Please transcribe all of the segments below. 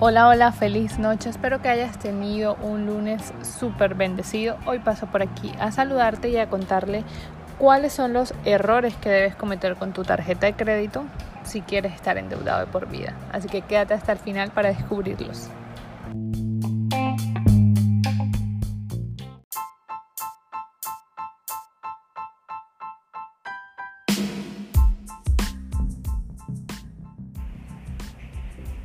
Hola, hola, feliz noche. Espero que hayas tenido un lunes súper bendecido. Hoy paso por aquí a saludarte y a contarle cuáles son los errores que debes cometer con tu tarjeta de crédito si quieres estar endeudado de por vida. Así que quédate hasta el final para descubrirlos.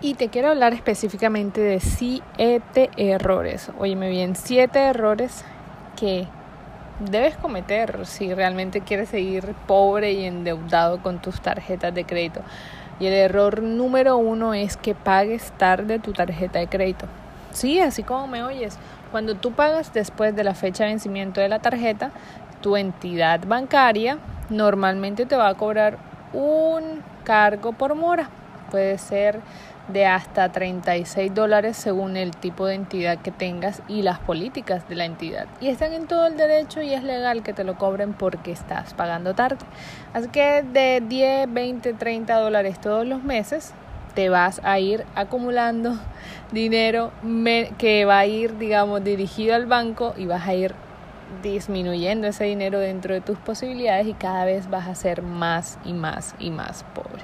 Y te quiero hablar específicamente de siete errores. Óyeme bien, siete errores que debes cometer si realmente quieres seguir pobre y endeudado con tus tarjetas de crédito. Y el error número uno es que pagues tarde tu tarjeta de crédito. Sí, así como me oyes. Cuando tú pagas después de la fecha de vencimiento de la tarjeta, tu entidad bancaria normalmente te va a cobrar un cargo por mora. Puede ser de hasta 36 dólares según el tipo de entidad que tengas y las políticas de la entidad. Y están en todo el derecho y es legal que te lo cobren porque estás pagando tarde. Así que de 10, 20, 30 dólares todos los meses te vas a ir acumulando dinero que va a ir, digamos, dirigido al banco y vas a ir disminuyendo ese dinero dentro de tus posibilidades y cada vez vas a ser más y más y más pobre.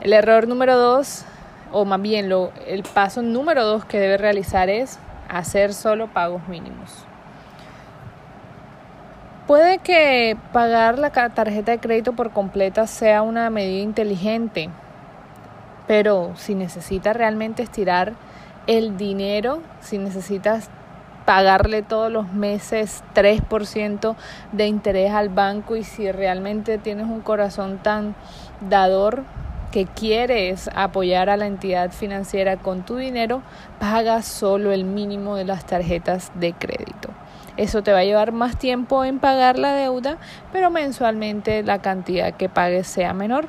El error número dos, o más bien lo, el paso número dos que debe realizar es hacer solo pagos mínimos. Puede que pagar la tarjeta de crédito por completa sea una medida inteligente, pero si necesitas realmente estirar el dinero, si necesitas pagarle todos los meses 3% de interés al banco y si realmente tienes un corazón tan dador, que quieres apoyar a la entidad financiera con tu dinero, paga solo el mínimo de las tarjetas de crédito. Eso te va a llevar más tiempo en pagar la deuda, pero mensualmente la cantidad que pagues sea menor.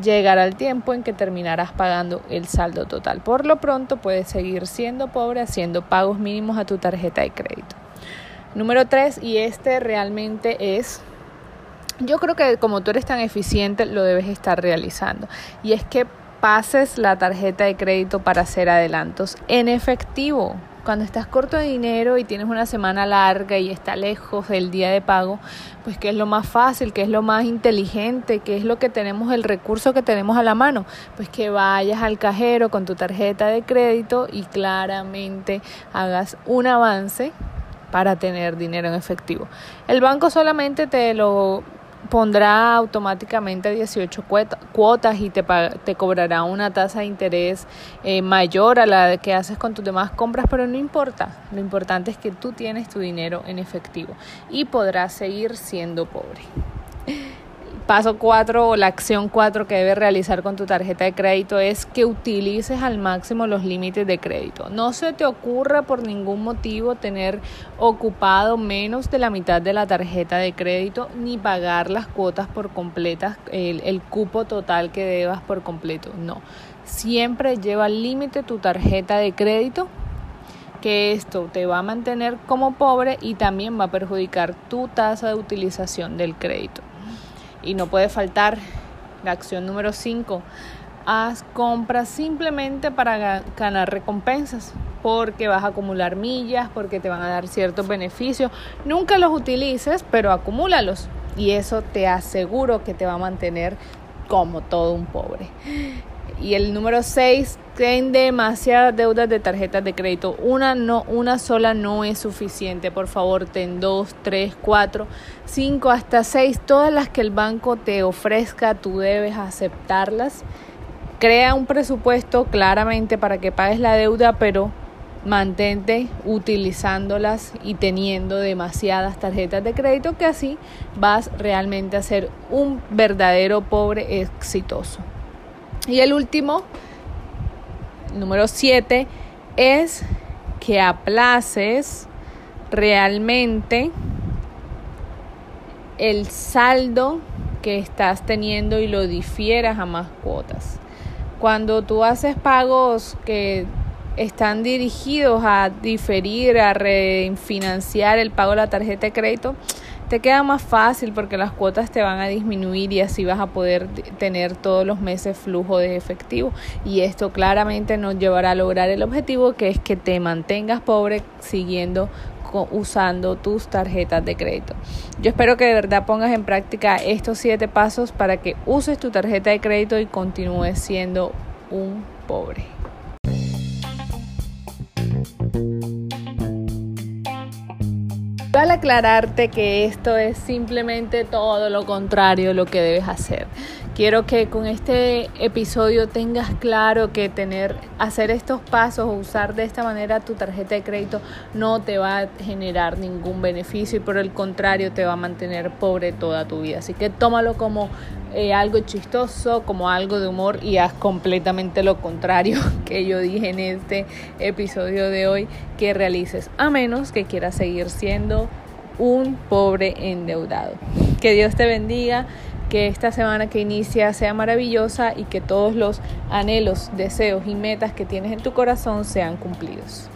Llegará el tiempo en que terminarás pagando el saldo total. Por lo pronto puedes seguir siendo pobre haciendo pagos mínimos a tu tarjeta de crédito. Número 3, y este realmente es yo creo que como tú eres tan eficiente, lo debes estar realizando. Y es que pases la tarjeta de crédito para hacer adelantos en efectivo. Cuando estás corto de dinero y tienes una semana larga y está lejos del día de pago, pues qué es lo más fácil, qué es lo más inteligente, qué es lo que tenemos, el recurso que tenemos a la mano, pues que vayas al cajero con tu tarjeta de crédito y claramente hagas un avance para tener dinero en efectivo. El banco solamente te lo pondrá automáticamente 18 cuotas y te, te cobrará una tasa de interés eh, mayor a la que haces con tus demás compras, pero no importa. Lo importante es que tú tienes tu dinero en efectivo y podrás seguir siendo pobre. Paso 4 o la acción 4 que debes realizar con tu tarjeta de crédito es que utilices al máximo los límites de crédito. No se te ocurra por ningún motivo tener ocupado menos de la mitad de la tarjeta de crédito ni pagar las cuotas por completas, el, el cupo total que debas por completo. No. Siempre lleva al límite tu tarjeta de crédito que esto te va a mantener como pobre y también va a perjudicar tu tasa de utilización del crédito. Y no puede faltar la acción número 5. Haz compras simplemente para ganar recompensas, porque vas a acumular millas, porque te van a dar ciertos beneficios. Nunca los utilices, pero acumúlalos. Y eso te aseguro que te va a mantener como todo un pobre. Y el número 6, ten demasiadas deudas de tarjetas de crédito. Una, no, una sola no es suficiente. Por favor, ten dos, tres, cuatro, cinco, hasta seis. Todas las que el banco te ofrezca, tú debes aceptarlas. Crea un presupuesto claramente para que pagues la deuda, pero mantente utilizándolas y teniendo demasiadas tarjetas de crédito que así vas realmente a ser un verdadero pobre exitoso. Y el último, número 7, es que aplaces realmente el saldo que estás teniendo y lo difieras a más cuotas. Cuando tú haces pagos que están dirigidos a diferir, a refinanciar el pago de la tarjeta de crédito, te queda más fácil porque las cuotas te van a disminuir y así vas a poder tener todos los meses flujo de efectivo y esto claramente nos llevará a lograr el objetivo que es que te mantengas pobre siguiendo usando tus tarjetas de crédito. Yo espero que de verdad pongas en práctica estos siete pasos para que uses tu tarjeta de crédito y continúes siendo un pobre. Al aclararte que esto es simplemente todo lo contrario lo que debes hacer. Quiero que con este episodio tengas claro que tener, hacer estos pasos o usar de esta manera tu tarjeta de crédito no te va a generar ningún beneficio y por el contrario te va a mantener pobre toda tu vida. Así que tómalo como eh, algo chistoso, como algo de humor y haz completamente lo contrario que yo dije en este episodio de hoy que realices, a menos que quieras seguir siendo un pobre endeudado. Que Dios te bendiga que esta semana que inicia sea maravillosa y que todos los anhelos, deseos y metas que tienes en tu corazón sean cumplidos.